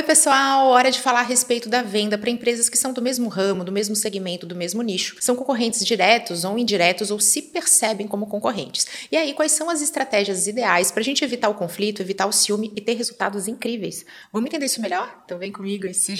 Oi, pessoal! Hora de falar a respeito da venda para empresas que são do mesmo ramo, do mesmo segmento, do mesmo nicho. São concorrentes diretos ou indiretos ou se percebem como concorrentes. E aí, quais são as estratégias ideais para a gente evitar o conflito, evitar o ciúme e ter resultados incríveis? Vamos entender isso melhor? Então vem comigo e se!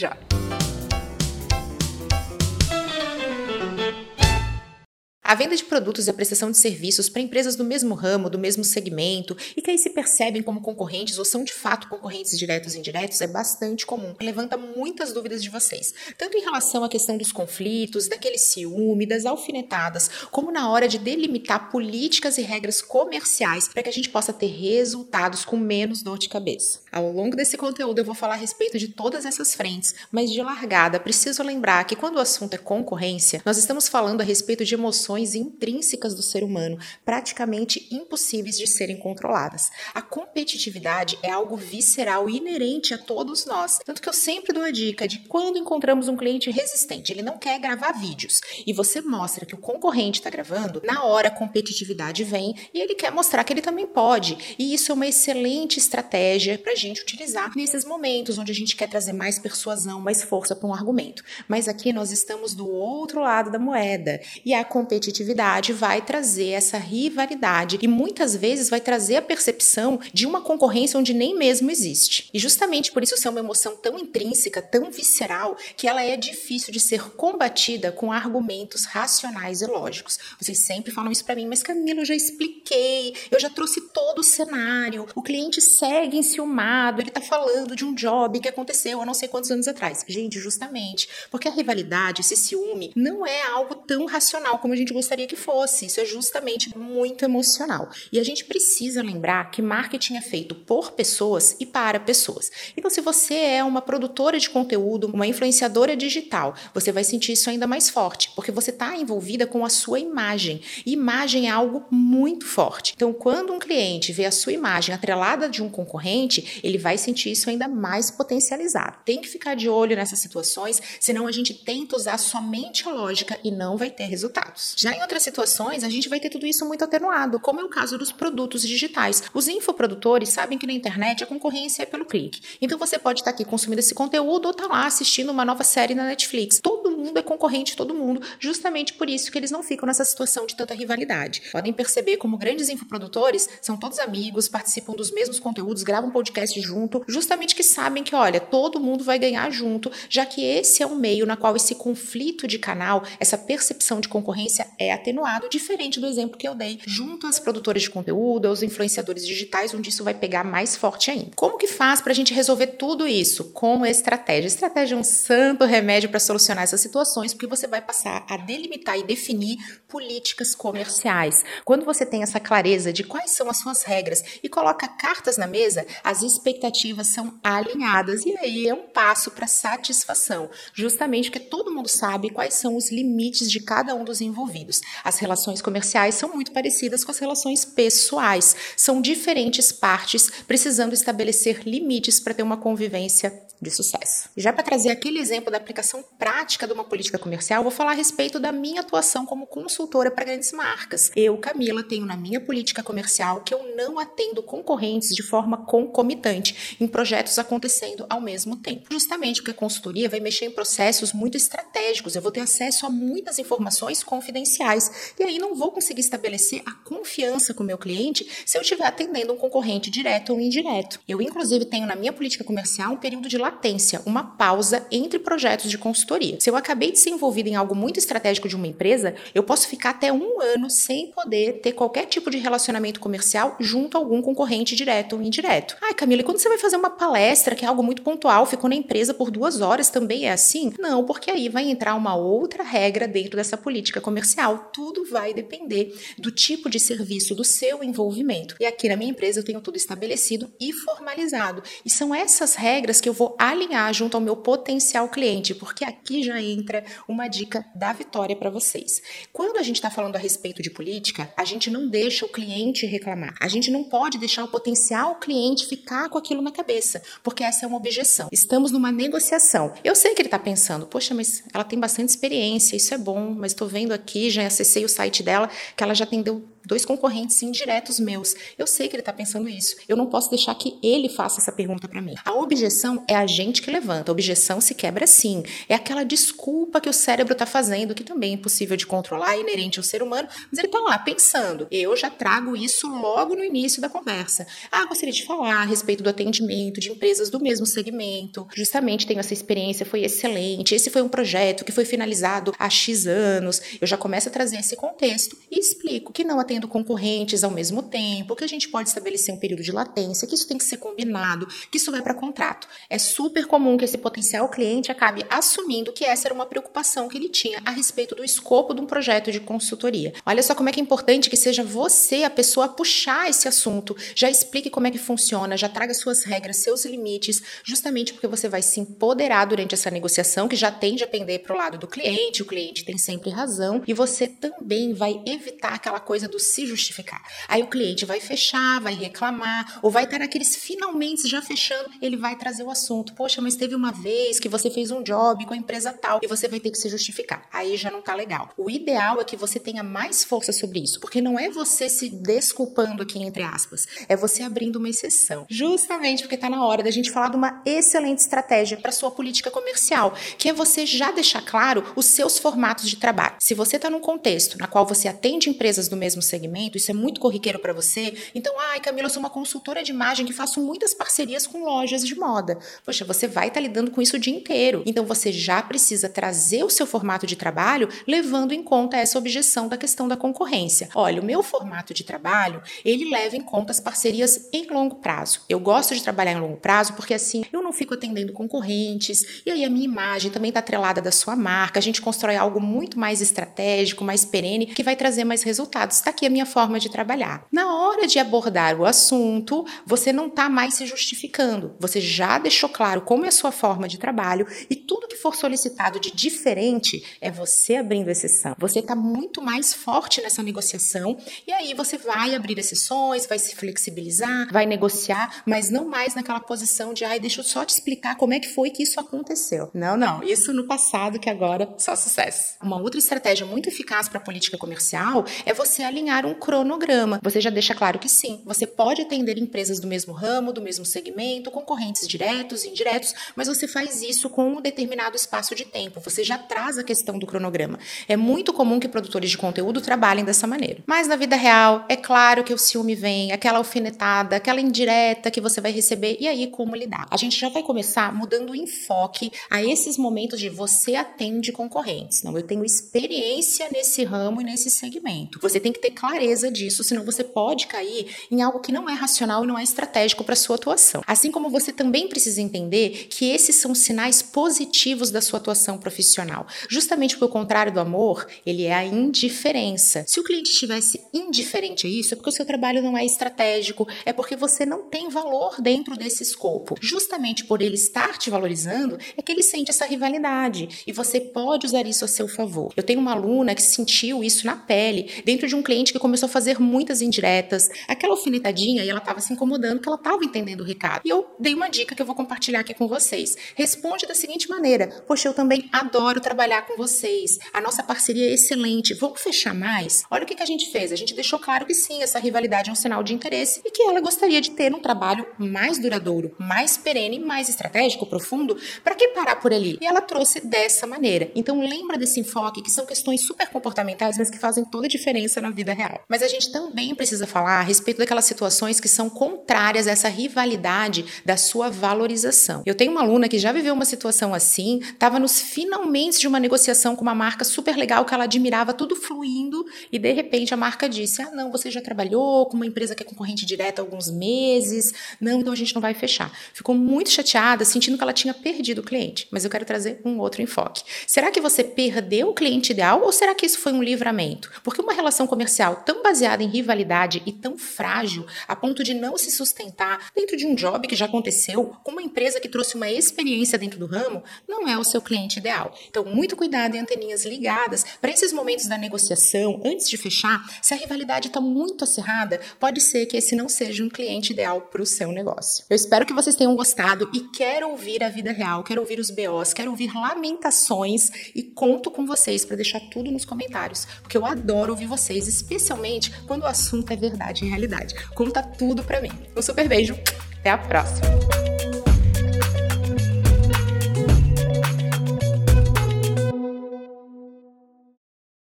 A venda de produtos e a prestação de serviços para empresas do mesmo ramo, do mesmo segmento e que aí se percebem como concorrentes ou são de fato concorrentes diretos e indiretos é bastante comum. Levanta muitas dúvidas de vocês, tanto em relação à questão dos conflitos, daquele ciúme, das alfinetadas, como na hora de delimitar políticas e regras comerciais para que a gente possa ter resultados com menos dor de cabeça. Ao longo desse conteúdo eu vou falar a respeito de todas essas frentes, mas de largada preciso lembrar que quando o assunto é concorrência, nós estamos falando a respeito de emoções emoções intrínsecas do ser humano, praticamente impossíveis de serem controladas. A competitividade é algo visceral inerente a todos nós. Tanto que eu sempre dou a dica de quando encontramos um cliente resistente, ele não quer gravar vídeos e você mostra que o concorrente está gravando, na hora a competitividade vem e ele quer mostrar que ele também pode. E isso é uma excelente estratégia para a gente utilizar nesses momentos onde a gente quer trazer mais persuasão, mais força para um argumento. Mas aqui nós estamos do outro lado da moeda e a competitividade competitividade vai trazer essa rivalidade e muitas vezes vai trazer a percepção de uma concorrência onde nem mesmo existe. E justamente por isso ser uma emoção tão intrínseca, tão visceral, que ela é difícil de ser combatida com argumentos racionais e lógicos. Vocês sempre falam isso para mim, mas Camila, eu já expliquei, eu já trouxe todo o cenário, o cliente segue enciumado, ele tá falando de um job que aconteceu há não sei quantos anos atrás. Gente, justamente, porque a rivalidade, esse ciúme, não é algo tão racional como a gente gostaria que fosse. Isso é justamente muito emocional. E a gente precisa lembrar que marketing é feito por pessoas e para pessoas. Então, se você é uma produtora de conteúdo, uma influenciadora digital, você vai sentir isso ainda mais forte, porque você está envolvida com a sua imagem. E imagem é algo muito forte. Então, quando um cliente vê a sua imagem atrelada de um concorrente, ele vai sentir isso ainda mais potencializado. Tem que ficar de olho nessas situações, senão a gente tenta usar somente a lógica e não vai ter resultados. Já em outras situações, a gente vai ter tudo isso muito atenuado, como é o caso dos produtos digitais. Os infoprodutores sabem que na internet a concorrência é pelo clique. Então você pode estar aqui consumindo esse conteúdo ou estar tá lá assistindo uma nova série na Netflix. Todo mundo é concorrente de todo mundo, justamente por isso que eles não ficam nessa situação de tanta rivalidade. Podem perceber como grandes infoprodutores são todos amigos, participam dos mesmos conteúdos, gravam podcast junto, justamente que sabem que, olha, todo mundo vai ganhar junto, já que esse é um meio na qual esse conflito de canal, essa percepção de concorrência é atenuado, diferente do exemplo que eu dei, junto às produtoras de conteúdo, aos influenciadores digitais, onde isso vai pegar mais forte ainda. Como que faz para a gente resolver tudo isso? Com estratégia. Estratégia é um santo remédio para solucionar essas situações, porque você vai passar a delimitar e definir políticas comerciais. Quando você tem essa clareza de quais são as suas regras e coloca cartas na mesa, as expectativas são alinhadas e aí é um passo para satisfação, justamente porque todo mundo sabe quais são os limites de cada um dos envolvidos. As relações comerciais são muito parecidas com as relações pessoais. São diferentes partes precisando estabelecer limites para ter uma convivência de sucesso. Já para trazer aquele exemplo da aplicação prática de uma política comercial, vou falar a respeito da minha atuação como consultora para grandes marcas. Eu, Camila, tenho na minha política comercial que eu não atendo concorrentes de forma concomitante em projetos acontecendo ao mesmo tempo. Justamente porque a consultoria vai mexer em processos muito estratégicos, eu vou ter acesso a muitas informações confidenciais e aí não vou conseguir estabelecer a confiança com o meu cliente se eu estiver atendendo um concorrente direto ou indireto. Eu, inclusive, tenho na minha política comercial um período de latência, uma pausa entre projetos de consultoria. Se eu acabei de ser envolvida em algo muito estratégico de uma empresa, eu posso ficar até um ano sem poder ter qualquer tipo de relacionamento comercial junto a algum concorrente direto ou indireto. Ai, Camila, e quando você vai fazer uma palestra que é algo muito pontual, ficou na empresa por duas horas, também é assim? Não, porque aí vai entrar uma outra regra dentro dessa política comercial. Tudo vai depender do tipo de serviço, do seu envolvimento. E aqui na minha empresa eu tenho tudo estabelecido e formalizado. E são essas regras que eu vou alinhar junto ao meu potencial cliente, porque aqui já entra uma dica da vitória para vocês. Quando a gente está falando a respeito de política, a gente não deixa o cliente reclamar. A gente não pode deixar o potencial cliente ficar com aquilo na cabeça, porque essa é uma objeção. Estamos numa negociação. Eu sei que ele está pensando, poxa, mas ela tem bastante experiência, isso é bom, mas estou vendo aqui já acessei o site dela, que ela já atendeu dois concorrentes indiretos meus. Eu sei que ele está pensando isso. Eu não posso deixar que ele faça essa pergunta para mim. A objeção é a gente que levanta. A objeção se quebra sim. É aquela desculpa que o cérebro está fazendo, que também é impossível de controlar, é inerente ao ser humano, mas ele está lá pensando. Eu já trago isso logo no início da conversa. Ah, gostaria de falar a respeito do atendimento de empresas do mesmo segmento. Justamente tenho essa experiência, foi excelente. Esse foi um projeto que foi finalizado há X anos. Eu já começo a trazer esse contexto e explico que não atendo concorrentes ao mesmo tempo, que a gente pode estabelecer um período de latência, que isso tem que ser combinado, que isso vai para contrato. É super comum que esse potencial cliente acabe assumindo que essa era uma preocupação que ele tinha a respeito do escopo de um projeto de consultoria. Olha só como é que é importante que seja você a pessoa a puxar esse assunto, já explique como é que funciona, já traga suas regras, seus limites, justamente porque você vai se empoderar durante essa negociação, que já tende a pender para o lado do cliente, o cliente tem sempre razão, e você também vai evitar aquela coisa do se justificar. Aí o cliente vai fechar, vai reclamar, ou vai estar aqueles finalmente já fechando, ele vai trazer o assunto. Poxa, mas teve uma vez que você fez um job com a empresa tal e você vai ter que se justificar. Aí já não tá legal. O ideal é que você tenha mais força sobre isso, porque não é você se desculpando aqui entre aspas, é você abrindo uma exceção. Justamente porque tá na hora da gente falar de uma excelente estratégia para sua política comercial, que é você já deixar claro os seus formatos de trabalho. Se você está num contexto na qual você atende empresas do mesmo segmento, isso é muito corriqueiro para você. Então, ai, Camila, eu sou uma consultora de imagem que faço muitas parcerias com lojas de moda. Poxa, você vai estar tá lidando com isso o dia inteiro. Então, você já precisa trazer o seu formato de trabalho levando em conta essa objeção da questão da concorrência. Olha, o meu formato de trabalho, ele leva em conta as parcerias em longo prazo. Eu gosto de trabalhar em longo prazo porque assim, eu não fico atendendo concorrentes e aí a minha imagem também está atrelada da sua marca. A gente constrói algo muito mais estratégico, mais perene, que vai trazer mais resultados. Está aqui a minha forma de trabalhar. Na hora de abordar o assunto, você não está mais se justificando. Você já deixou claro como é a sua forma de trabalho e tudo que for solicitado de diferente é você abrindo exceção. Você está muito mais forte nessa negociação e aí você vai abrir exceções, vai se flexibilizar, vai negociar, mas não mais naquela posição de, ai, deixa eu só te explicar como é que foi que isso aconteceu. Não, não. Isso no passado que agora só sucesso. Uma outra estratégia muito eficaz para a política comercial é você alinhar um cronograma. Você já deixa claro que sim, você pode atender empresas do mesmo ramo, do mesmo segmento, concorrentes diretos indiretos, mas você faz isso com um determinado espaço de tempo. Você já traz a questão do cronograma. É muito comum que produtores de conteúdo trabalhem dessa maneira. Mas na vida real, é claro que o ciúme vem, aquela alfinetada, aquela indireta que você vai receber, e aí como lidar? A gente já vai começar mudando o enfoque a esses momentos de você atende concorrentes. Não, eu tenho experiência nesse ramo e nesse segmento. Você tem que ter clareza disso, senão você pode cair em algo que não é racional e não é estratégico para sua atuação. Assim como você também precisa entender que esses são sinais positivos da sua atuação profissional. Justamente porque o contrário do amor, ele é a indiferença. Se o cliente estivesse indiferente a isso, é porque o seu trabalho não é estratégico, é porque você não tem valor dentro desse escopo. Justamente por ele estar te valorizando, é que ele sente essa rivalidade e você pode usar isso a seu favor. Eu tenho uma aluna que sentiu isso na pele, dentro de um cliente que começou a fazer muitas indiretas, aquela alfinetadinha e ela estava se incomodando que ela estava entendendo o recado. E eu dei uma dica que eu vou compartilhar aqui com vocês. Responde da seguinte maneira: Poxa, eu também adoro trabalhar com vocês. A nossa parceria é excelente. Vamos fechar mais? Olha o que, que a gente fez. A gente deixou claro que sim, essa rivalidade é um sinal de interesse e que ela gostaria de ter um trabalho mais duradouro, mais perene, mais estratégico, profundo. Para que parar por ali? E ela trouxe dessa maneira. Então lembra desse enfoque que são questões super comportamentais, mas que fazem toda a diferença na vida real. Mas a gente também precisa falar a respeito daquelas situações que são contrárias a essa rivalidade da sua valorização. Eu tenho uma aluna que já viveu uma situação assim, estava nos finalmente de uma negociação com uma marca super legal que ela admirava, tudo fluindo, e de repente a marca disse: Ah, não, você já trabalhou com uma empresa que é concorrente direta há alguns meses, não, então a gente não vai fechar. Ficou muito chateada, sentindo que ela tinha perdido o cliente. Mas eu quero trazer um outro enfoque. Será que você perdeu o cliente ideal ou será que isso foi um livramento? Porque uma relação tão baseada em rivalidade e tão frágil a ponto de não se sustentar dentro de um job que já aconteceu, com uma empresa que trouxe uma experiência dentro do ramo, não é o seu cliente ideal. Então, muito cuidado e anteninhas ligadas para esses momentos da negociação, antes de fechar, se a rivalidade está muito acirrada, pode ser que esse não seja um cliente ideal para o seu negócio. Eu espero que vocês tenham gostado e quero ouvir a vida real, quero ouvir os BOs, quero ouvir lamentações e conto com vocês para deixar tudo nos comentários, porque eu adoro ouvir vocês. Especialmente quando o assunto é verdade e realidade. Conta tudo pra mim. Um super beijo, até a próxima!